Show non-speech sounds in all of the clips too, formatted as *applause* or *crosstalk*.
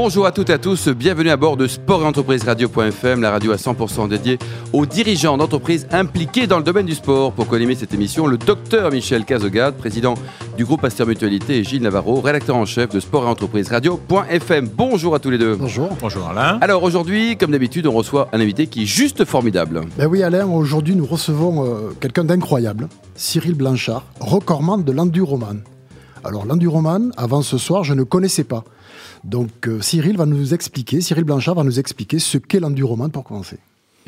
Bonjour à toutes et à tous, bienvenue à bord de Sport et Entreprise Radio.fm, la radio à 100% dédiée aux dirigeants d'entreprises impliqués dans le domaine du sport. Pour co cette émission, le docteur Michel Cazogade, président du groupe Pasteur Mutualité, et Gilles Navarro, rédacteur en chef de Sport et Entreprise Radio.fm. Bonjour à tous les deux. Bonjour. Bonjour Alain. Alors aujourd'hui, comme d'habitude, on reçoit un invité qui est juste formidable. Ben oui Alain, aujourd'hui nous recevons euh, quelqu'un d'incroyable, Cyril Blanchard, recordman de l'enduroman. Alors l'enduroman, avant ce soir, je ne connaissais pas. Donc euh, Cyril va nous expliquer, Cyril Blanchard va nous expliquer ce qu'est l'enduroman pour commencer.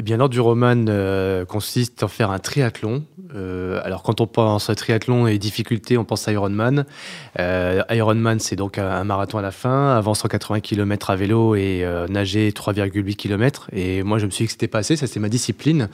Eh bien, l'enduroman euh, consiste en faire un triathlon. Euh, alors, quand on pense à triathlon et difficulté, on pense à Ironman. Euh, Ironman, c'est donc un, marathon à la fin, avant 180 km à vélo et nager 3,8 km. Et moi, je me suis dit que c'était pas assez, ça c'est ma discipline.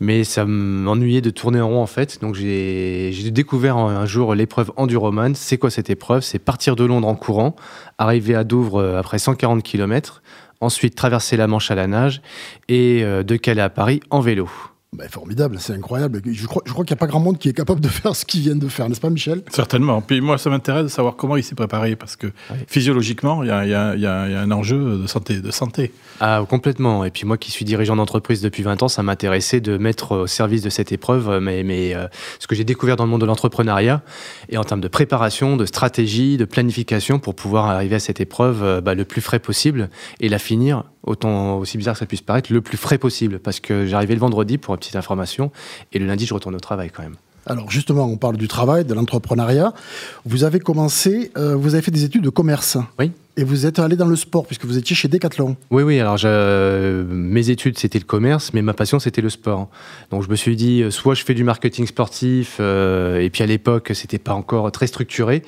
Mais ça m'ennuyait de tourner en rond en fait. Donc, j'ai découvert un jour l'épreuve enduroman. C'est quoi cette épreuve? C'est partir de Londres en courant, arriver à Douvres après 140 km ensuite traverser la Manche à la nage et euh, de Calais à Paris en vélo. Bah, formidable, c'est incroyable. Je crois, je crois qu'il n'y a pas grand monde qui est capable de faire ce qu'ils viennent de faire, n'est-ce pas, Michel? Certainement. Puis moi, ça m'intéresse de savoir comment il s'est préparé, parce que physiologiquement, il y, y, y a, un enjeu de santé. De santé. Ah, complètement. Et puis moi, qui suis dirigeant d'entreprise depuis 20 ans, ça m'intéressait de mettre au service de cette épreuve euh, mais, mais, euh, ce que j'ai découvert dans le monde de l'entrepreneuriat, et en termes de préparation, de stratégie, de planification, pour pouvoir arriver à cette épreuve euh, bah, le plus frais possible et la finir autant aussi bizarre que ça puisse paraître, le plus frais possible. Parce que j'arrivais le vendredi pour une petite information, et le lundi, je retourne au travail quand même. Alors justement, on parle du travail, de l'entrepreneuriat. Vous avez commencé, euh, vous avez fait des études de commerce. Oui. Et vous êtes allé dans le sport, puisque vous étiez chez Decathlon. Oui, oui. Alors, mes études, c'était le commerce, mais ma passion, c'était le sport. Donc, je me suis dit, euh, soit je fais du marketing sportif, euh, et puis à l'époque, c'était pas encore très structuré.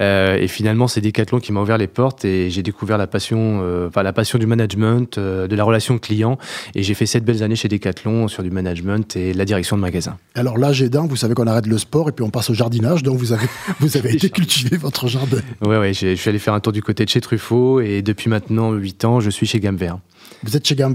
Euh, et finalement, c'est Decathlon qui m'a ouvert les portes, et j'ai découvert la passion, enfin, la passion du management, de la relation client. Et j'ai fait sept belles années chez Decathlon sur du management et la direction de magasin. Alors là, j'ai d'un, vous savez qu'on arrête le sport, et puis on passe au jardinage. Donc, vous avez, *laughs* vous avez été cultiver votre jardin. Oui, oui. Je suis allé faire un tour du côté de chez et depuis maintenant 8 ans, je suis chez Gamme. Vous êtes chez Gamme.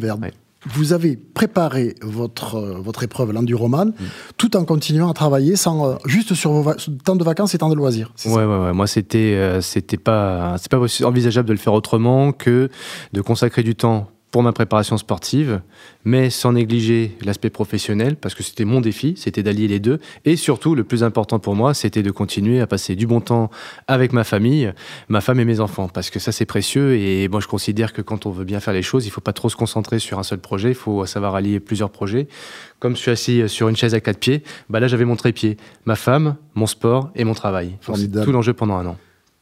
Vous avez préparé votre, euh, votre épreuve, l'enduroman, mm. tout en continuant à travailler sans, euh, juste sur vos temps de vacances et temps de loisirs. Ouais, ouais, ouais, Moi, c'était euh, c'était pas, c'est pas envisageable de le faire autrement que de consacrer du temps pour ma préparation sportive, mais sans négliger l'aspect professionnel, parce que c'était mon défi, c'était d'allier les deux. Et surtout, le plus important pour moi, c'était de continuer à passer du bon temps avec ma famille, ma femme et mes enfants, parce que ça, c'est précieux. Et moi, je considère que quand on veut bien faire les choses, il ne faut pas trop se concentrer sur un seul projet, il faut savoir allier plusieurs projets. Comme je suis assis sur une chaise à quatre pieds, bah là, j'avais mon trépied, ma femme, mon sport et mon travail. Tout l'enjeu pendant un an.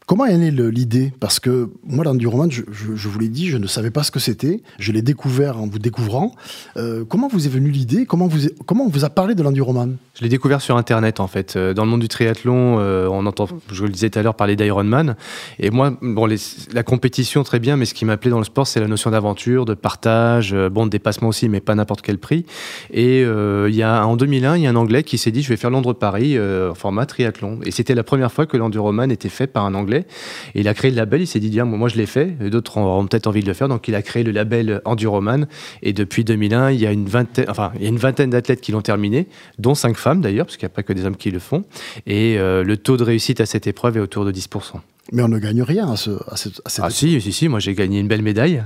Comment est née l'idée? Parce que moi, l'enduroman, je, je, vous l'ai dit, je ne savais pas ce que c'était. Je l'ai découvert en vous découvrant. Euh, comment vous est venue l'idée? Comment, vous comment on vous a parlé de l'enduroman Je l'ai découvert sur Internet, en fait. Euh, dans le monde du triathlon, euh, on entend, je vous le disais tout à l'heure, parler d'Ironman. Et moi, bon, la compétition, très bien, mais ce qui m'appelait dans le sport, c'est la notion d'aventure, de partage, bon, de dépassement aussi, mais pas n'importe quel prix. Et il y a, en 2001, il y a un Anglais qui s'est dit, je vais faire Londres-Paris en format triathlon. Et c'était la première fois que l'enduroman était fait par un Anglais et il a créé le label, il s'est dit, moi je l'ai fait, d'autres auront peut-être envie de le faire. Donc il a créé le label Enduroman. Et depuis 2001, il y a une vingtaine, enfin, il y a une vingtaine d'athlètes qui l'ont terminé, dont cinq femmes d'ailleurs, parce qu'il n'y a pas que des hommes qui le font. Et euh, le taux de réussite à cette épreuve est autour de 10%. Mais on ne gagne rien à, ce, à, Ah si, si, si, moi j'ai gagné une belle médaille.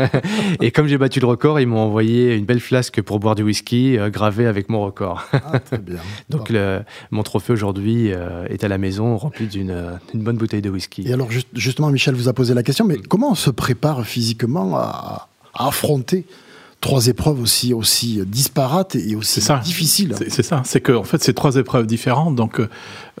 *laughs* et comme j'ai battu le record, ils m'ont envoyé une belle flasque pour boire du whisky euh, gravée avec mon record. ah, très bien. *laughs* Donc le, mon trophée aujourd'hui euh, est à la maison rempli d'une bonne bouteille de whisky. Et alors justement, Michel vous a posé la question, mais comment on se prépare physiquement à, à affronter trois épreuves aussi, aussi disparates et aussi difficiles? C'est ça, c'est que en fait c'est trois épreuves différentes, donc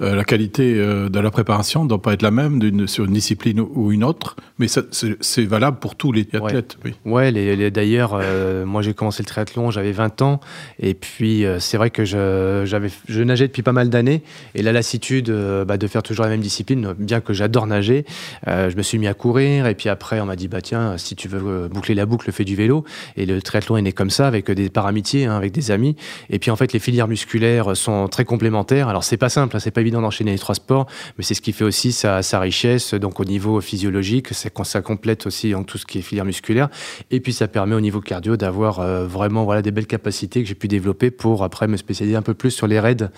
euh, euh, la qualité euh, de la préparation ne doit pas être la même sur une discipline ou une autre, mais c'est valable pour tous les athlètes. Oui, ouais, les, d'ailleurs, moi j'ai commencé le triathlon, j'avais 20 ans, et puis c'est vrai que je, je nageais depuis pas mal d'années, et la lassitude bah, de faire toujours la même discipline, bien que j'adore nager, je me suis mis à courir, et puis après on m'a dit, bah tiens, si tu veux boucler la boucle, fais du vélo, et le triathlon est né comme ça, avec des par amitié, hein, avec des amis. Et puis en fait, les filières musculaires sont très complémentaires. Alors c'est pas simple, hein, c'est pas évident d'enchaîner les trois sports, mais c'est ce qui fait aussi sa, sa richesse. Donc au niveau physiologique, c'est quand ça complète aussi en tout ce qui est filière musculaire. Et puis ça permet au niveau cardio d'avoir euh, vraiment voilà des belles capacités que j'ai pu développer pour après me spécialiser un peu plus sur les raids.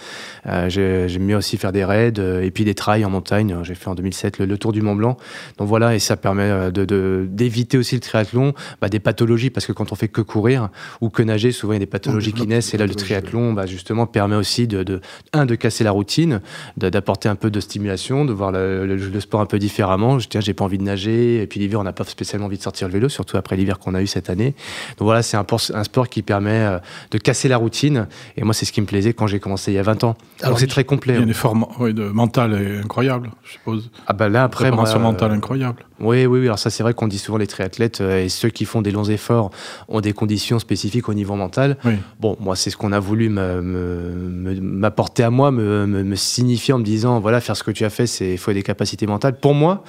Euh, J'aime mieux aussi faire des raids euh, et puis des trails en montagne. J'ai fait en 2007 le, le, Tour du Mont Blanc. Donc voilà, et ça permet d'éviter de, de, aussi le triathlon, bah, des pathologies, parce que quand on fait que courir ou que nager, souvent il y a des pathologies qui naissent. Et là, le triathlon, bah, justement, permet aussi de, de, un, de casser la routine, d'apporter un peu de stimulation, de voir le, le, le sport un peu différemment. Je tiens, j'ai pas envie de nager, et puis l'hiver, on n'a pas spécialement envie de sortir le vélo, surtout après l'hiver qu'on a eu cette année. Donc voilà, c'est un, un, sport qui permet euh, de casser la routine. Et moi, c'est ce qui me plaisait quand j'ai commencé il y a 20 ans. Alors c'est très complet. Il y a un effort oui, de mental incroyable, je suppose. Ah bah là, après, préparation moi, mentale incroyable. Oui, oui, oui. Alors ça, c'est vrai qu'on dit souvent les triathlètes euh, et ceux qui font des longs efforts ont des conditions spécifiques au niveau mental. Oui. Bon, moi, c'est ce qu'on a voulu m'apporter à moi, me, me, me, signifier en me disant, voilà, faire ce que tu as fait, c'est il faut des capacités mentales. Pour moi,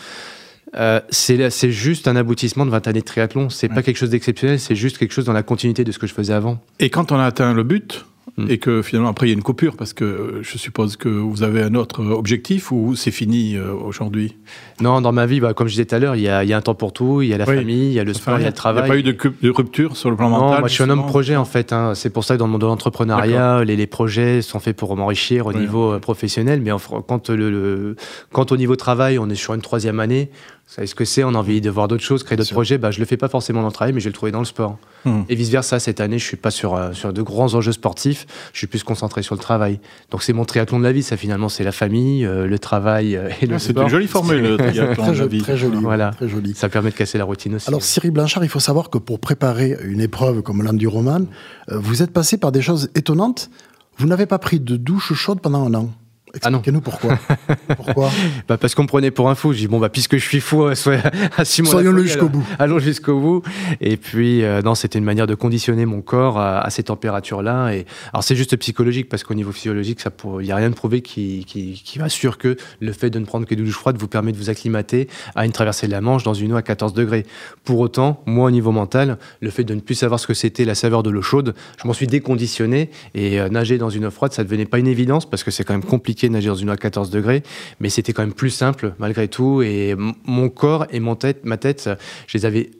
euh, c'est juste un aboutissement de 20 années de triathlon. C'est ouais. pas quelque chose d'exceptionnel, c'est juste quelque chose dans la continuité de ce que je faisais avant. Et quand on a atteint le but, Mmh. et que finalement après il y a une coupure parce que je suppose que vous avez un autre objectif ou c'est fini euh, aujourd'hui? Non, dans ma vie, bah, comme je disais tout à l'heure, il, y, y a un temps pour tout, il y a la oui. famille, il y a le sport, il y a le travail. Il n'y a pas eu de, de, rupture sur le plan non, mental moi je suis un homme projet en fait. Hein. C'est pour ça que dans le monde de l'entrepreneuriat, les, les, projets sont faits pour m'enrichir au oui. niveau euh, professionnel, mais quand, le, le, quand au niveau travail, on est sur une troisième année, savez ce que c'est, on a envie de voir d'autres choses, créer d'autres projets, bah, je le fais pas forcément dans le travail, mais je vais le trouver dans le sport. Mmh. Et vice-versa, cette année, je suis pas sur, euh, sur de grands enjeux sportifs, je suis plus concentré sur le travail. Donc c'est mon triathlon de la vie, ça finalement, c'est la famille, euh, le travail euh, et le ah, C'est une jolie formule, le *laughs* triathlon de la vie. Très joli, voilà. très joli. Ça permet de casser la routine aussi. Alors Cyril Blanchard, il faut savoir que pour préparer une épreuve comme l'enduroman, vous êtes passé par des choses étonnantes. Vous n'avez pas pris de douche chaude pendant un an. Expliquez-nous ah pourquoi. *laughs* pourquoi bah Parce qu'on me prenait pour un fou. Je dis, bon, bah, puisque je suis fou, *laughs* soyons Soyons-le jusqu'au bout. Allons jusqu'au bout. Et puis, euh, non, c'était une manière de conditionner mon corps à, à ces températures-là. Et... Alors, c'est juste psychologique, parce qu'au niveau physiologique, il n'y a rien de prouvé qui, qui, qui assure que le fait de ne prendre que de douche froide vous permet de vous acclimater à une traversée de la Manche dans une eau à 14 degrés. Pour autant, moi, au niveau mental, le fait de ne plus savoir ce que c'était la saveur de l'eau chaude, je m'en suis déconditionné. Et euh, nager dans une eau froide, ça ne devenait pas une évidence, parce que c'est quand même compliqué de nager dans une eau à 14 degrés, mais c'était quand même plus simple malgré tout. Et mon corps et mon tête, ma tête, je les avais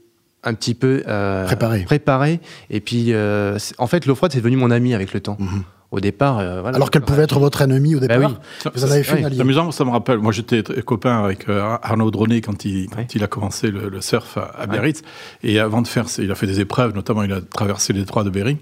un petit peu euh, préparés. Préparé. Et puis, euh, en fait, l'eau froide, c'est devenu mon ami avec le temps. Mm -hmm au départ. Euh, voilà, Alors qu'elle pouvait être votre ennemi au départ. Bah oui. Vous en avez fait une alliée. C'est amusant, ça me rappelle. Moi, j'étais copain avec euh, Arnaud Droné quand il, quand il a commencé le, le surf à, à Biarritz. Et avant de faire, il a fait des épreuves, notamment il a traversé les détroit de Bering,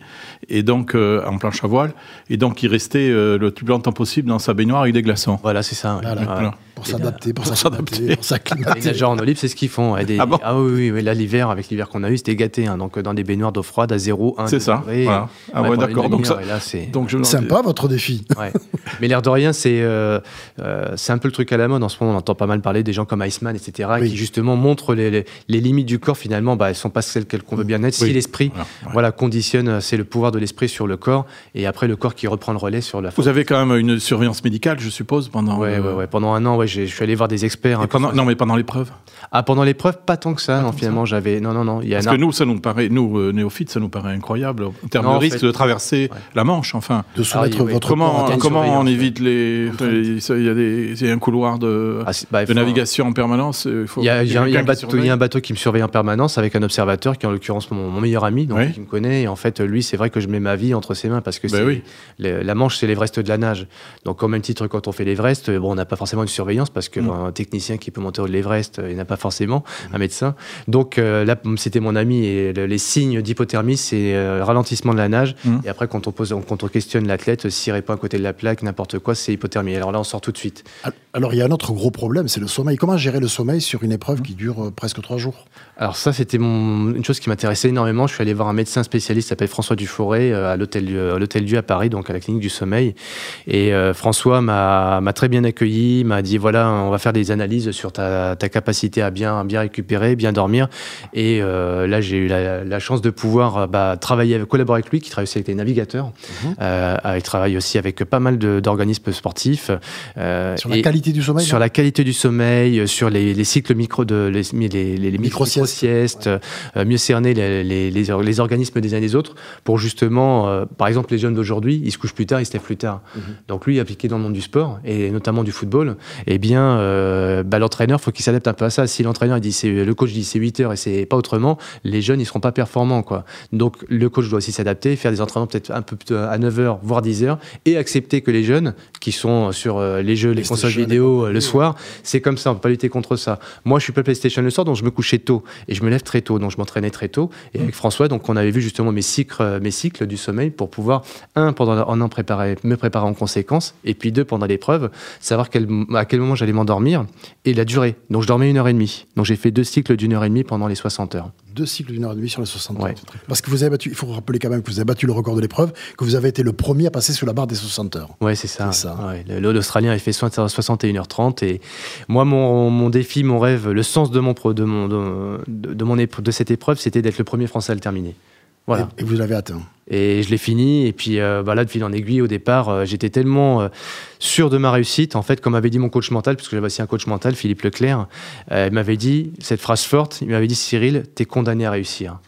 et donc euh, en planche à voile. Et donc il restait euh, le plus longtemps possible dans sa baignoire avec des glaçons. Voilà, c'est ça. Voilà. Voilà. Pour s'adapter, pour s'adapter, pour s'acclimater. Les nageurs en libre, c'est ce qu'ils font. Des... Ah, bon ah, oui, oui, oui, là l'hiver, avec l'hiver qu'on a eu, c'était gâté. Hein. Donc dans des baignoires d'eau froide à 0, 1 C'est ça. Voilà. Ah ouais, d'accord. Donc ça, donc je sympa votre défi. Ouais. Mais l'air de rien, c'est euh, euh, c'est un peu le truc à la mode. En ce moment, on entend pas mal parler des gens comme Iceman, etc., oui. qui justement montrent les, les, les, limites du corps. Finalement, bah, elles sont pas celles qu'on veut bien être. Oui. Si l'esprit, voilà, ouais. voilà, conditionne, c'est le pouvoir de l'esprit sur le corps, et après le corps qui reprend le relais sur la. Vous avez quand même une surveillance médicale, je suppose, pendant. Ouais, euh... ouais, pendant un an, ouais, je suis allé voir des experts. Hein, pendant, non, mais pendant l'épreuve? Ah, pendant l'épreuve, pas tant que ça. Pas non, finalement, j'avais. Non, non, non. Il y a Parce que nous, ça nous paraît, nous euh, néophytes, ça nous paraît incroyable en termes non, de risque fait... de traverser la Manche, enfin. De soumettre Alors, votre comment, comment on évite les. Il y a des, il y a un couloir de, ah, bah, de navigation en permanence. Il, faut, il, y a, il, y a, y a un bateau, il y a un bateau qui me surveille en permanence avec un observateur qui est en l'occurrence mon, mon, meilleur ami, donc oui. qui me connaît. Et en fait, lui, c'est vrai que je mets ma vie entre ses mains parce que bah oui. les, la Manche, c'est l'Everest de la nage. Donc, au même titre, quand on fait l'Everest, bon, on n'a pas forcément une surveillance parce qu'un mm. technicien qui peut monter au de l'Everest, il n'a pas forcément mm. un médecin. Donc, euh, là, c'était mon ami et le, les signes d'hypothermie, c'est euh, ralentissement de la nage. Mm. Et après, quand on, pose, quand on questionne l'athlète, s'il répond à côté de la plaque, n'importe quoi, c'est hypothermie. Alors là, on sort tout de suite. Alors, il y a un autre gros problème, c'est le sommeil. Comment gérer le sommeil sur une épreuve qui dure euh, presque trois jours? Alors ça, c'était mon... une chose qui m'intéressait énormément. Je suis allé voir un médecin spécialiste s'appelle François Dufouré euh, à l'hôtel à l'hôtel Dieu à Paris, donc à la clinique du sommeil. Et euh, François m'a très bien accueilli, m'a dit voilà, on va faire des analyses sur ta, ta capacité à bien, bien récupérer, bien dormir. Et euh, là, j'ai eu la, la, chance de pouvoir bah, travailler, avec, collaborer avec lui, qui travaille aussi avec les navigateurs, mmh. Il travaille aussi avec pas mal d'organismes sportifs. sur la qualité du sommeil Sur la qualité du sommeil, sur les, cycles micro de, les, les, les micro-siestes, mieux cerner les, les, organismes des uns et des autres pour justement, par exemple, les jeunes d'aujourd'hui, ils se couchent plus tard, ils se lèvent plus tard. Mhm. Donc lui, appliqué dans le monde du sport, et notamment du football, eh bien, bah, l'entraîneur, faut qu'il s'adapte un peu à ça. Si l'entraîneur dit, le coach dit c'est 8 heures et c'est pas autrement, les jeunes, ils seront pas performants, quoi. Donc, le coach doit aussi s'adapter, faire des entraînements peut-être un peu à 9 heures, voire 10 heures, et accepter que les jeunes, qui sont sur euh, les jeux, les, consoles vidéo euh, le soir, c'est comme ça, on peut pas lutter contre ça. Moi, je suis pas PlayStation le soir, donc je me couchais tôt, et je me lève très tôt, donc je m'entraînais très tôt. Et avec François, donc on avait vu justement mes cycles, euh, mes cycles du sommeil pour pouvoir, un, pendant en en préparer, me préparer en conséquence, et puis deux, pendant l'épreuve, savoir quel, à quel moment j'allais m'endormir, et la durée. Donc je dormais une heure et demie. Donc j'ai fait deux cycles d'une heure et demie pendant les 60 heures. Deux cycles d'une heure et demie sur les 60 heures. Parce que vous avez battu, il faut rappeler quand même que vous avez battu le record de l'épreuve, que vous avez été le premier à passer sur la barre des 60 heures. Oui, c'est ça. L'Australien a fait 61h30 et moi, mon, défi, mon rêve, le sens de, mon, de, mon, de, de, mon de cette épreuve, c'était d'être le premier Français à le terminer. Et, vous l'avez atteint. Et je l'ai fini. Et puis euh, bah là, de fil en aiguille, au départ, euh, j'étais tellement euh, sûr de ma réussite. En fait, comme avait dit mon coach mental, puisque j'avais aussi un coach mental, Philippe Leclerc, il m'avait dit cette phrase forte. Il m'avait dit Cyril, t'es condamné à réussir.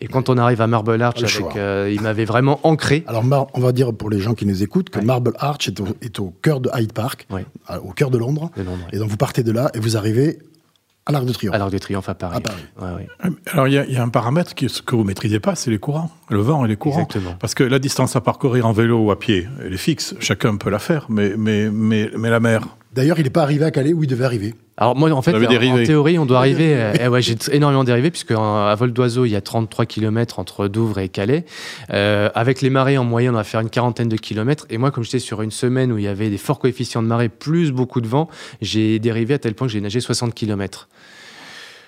Et quand on arrive à Marble Arch, avec, il m'avait vraiment ancré. Alors, on va dire pour les gens qui nous écoutent que Marble Arch est au, cœur de Hyde Park, au cœur de Londres. de Londres. Et donc, vous partez de là et vous arrivez à l'Arc de Triomphe. À l'Arc de Triomphe à Paris. Alors il y, a un paramètre que vous maîtrisez pas, c'est les courants, le vent et les courants. Exactement. Parce que la distance à parcourir en vélo ou à pied, elle est fixe, chacun peut la faire, mais, mais, mais, mais la mer. D'ailleurs, il n'est pas arrivé à Calais où il devait arriver. Alors moi, en fait, en, théorie, on doit arriver. Euh, ouais, j'ai énormément dérivé puisque à vol d'oiseau, il y a 33 km entre Douvres et Calais. Euh, avec les marées en moyenne, on va faire une quarantaine de kilomètres. Et moi, comme j'étais sur une semaine où il y avait des forts coefficients de marée plus beaucoup de vent, j'ai dérivé à tel point que j'ai nagé 60 km.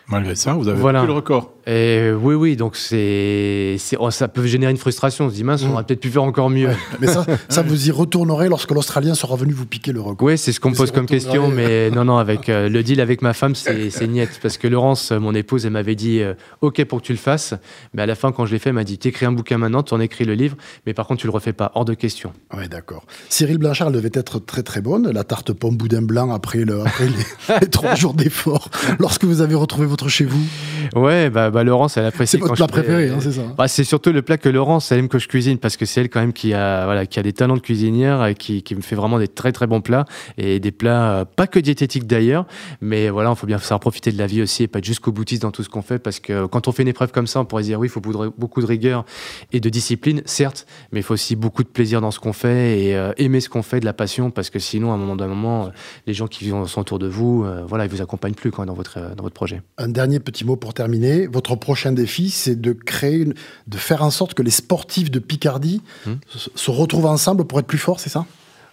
Malgré ça, vous avez voilà. le record. Et oui, oui, donc c'est, oh, ça peut générer une frustration. On se dit, mince, on mm. aurait peut-être pu faire encore mieux. mais ça, *laughs* ça vous y retournerez lorsque l'Australien sera venu vous piquer le record. Oui, c'est ce qu'on me pose comme question, mais *laughs* non, non, avec euh, le deal avec ma femme, c'est, c'est niette. Parce que Laurence, mon épouse, elle m'avait dit, euh, OK pour que tu le fasses. Mais à la fin, quand je l'ai fait, elle m'a dit, t'écris un bouquin maintenant, tu en écris le livre, mais par contre, tu le refais pas, hors de question. Oui, d'accord. Cyril Blanchard devait être très, très bonne, la tarte pomme boudin blanc après, le, après les, *laughs* les trois jours d'effort, lorsque vous avez retrouvé votre chez vous? Ouais, bah, bah Laurence, elle apprécie. C'est votre plat préféré, hein, c'est ça bah, C'est surtout le plat que Laurence, elle aime que je cuisine parce que c'est elle quand même qui a, voilà, qui a des talents de cuisinière et qui, qui me fait vraiment des très très bons plats et des plats euh, pas que diététiques d'ailleurs, mais voilà, il faut bien savoir profiter de la vie aussi et pas être jusqu'au boutiste dans tout ce qu'on fait parce que quand on fait une épreuve comme ça, on pourrait dire oui, il faut beaucoup de rigueur et de discipline, certes, mais il faut aussi beaucoup de plaisir dans ce qu'on fait et euh, aimer ce qu'on fait, de la passion parce que sinon, à un moment d'un moment, euh, les gens qui sont autour de vous, voilà, ils vous accompagnent plus quand dans votre, dans votre projet. Un dernier petit mot pour terminer. Votre prochain défi, c'est de créer, de faire en sorte que les sportifs de Picardie hmm. se retrouvent ensemble pour être plus forts, c'est ça?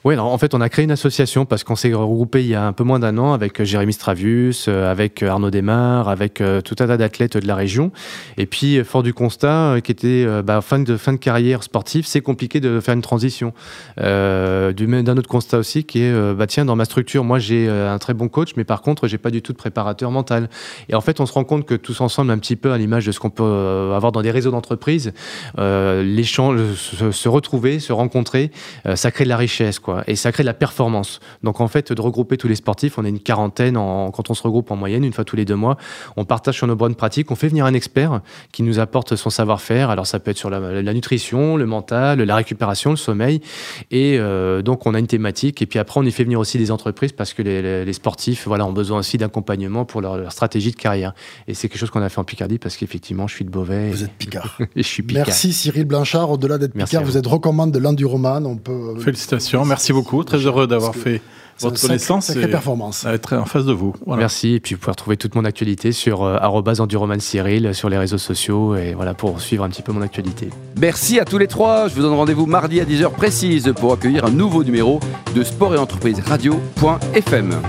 Oui, en fait, on a créé une association parce qu'on s'est regroupé il y a un peu moins d'un an avec euh, Jérémy Stravius, euh, avec euh, Arnaud Desmar, avec tout un tas d'athlètes de la région. Et puis, fort du constat, qui était bah, fin, de, carrière sportive, c'est compliqué de faire une transition. Euh, D'un autre constat aussi, qui est, bah, tiens, dans ma structure, moi, j'ai un très bon coach, mais par contre, j'ai pas du tout de préparateur mental. Et en fait, on se rend compte que tous ensemble, un petit peu à l'image de ce qu'on peut avoir dans des réseaux d'entreprise, se, se, retrouver, se rencontrer, ça crée de la richesse, quoi et ça crée de la performance. Donc en fait, de regrouper tous les sportifs, on est une quarantaine quand on se regroupe en moyenne, une fois tous les deux mois, on partage sur nos bonnes pratiques, on fait venir un expert qui nous apporte son savoir-faire. Alors ça peut être sur la, nutrition, le mental, la récupération, le sommeil. Et euh, donc on a une thématique. Et puis après, on y fait venir aussi des entreprises parce que les, sportifs voilà, ont besoin aussi d'accompagnement pour leur, stratégie de carrière. Et c'est quelque chose qu'on a fait en Picardie parce qu'effectivement, je suis de Beauvais. Vous êtes Picard. et *laughs* je suis Picard. Merci Cyril Blanchard. Au-delà d'être Picard, vous êtes recommande de l'enduroman. On peut... Félicitations. Merci Merci beaucoup, très heureux d'avoir fait votre connaissance et performance. être en face de vous. Merci, et puis vous pouvez retrouver toute mon actualité sur euh, Enduroman Cyril sur les réseaux sociaux et voilà pour suivre un petit peu mon actualité. Merci à tous les trois. Je vous donne rendez-vous mardi à 10h précise pour accueillir un nouveau numéro de Sport et Entreprise Radio.fm.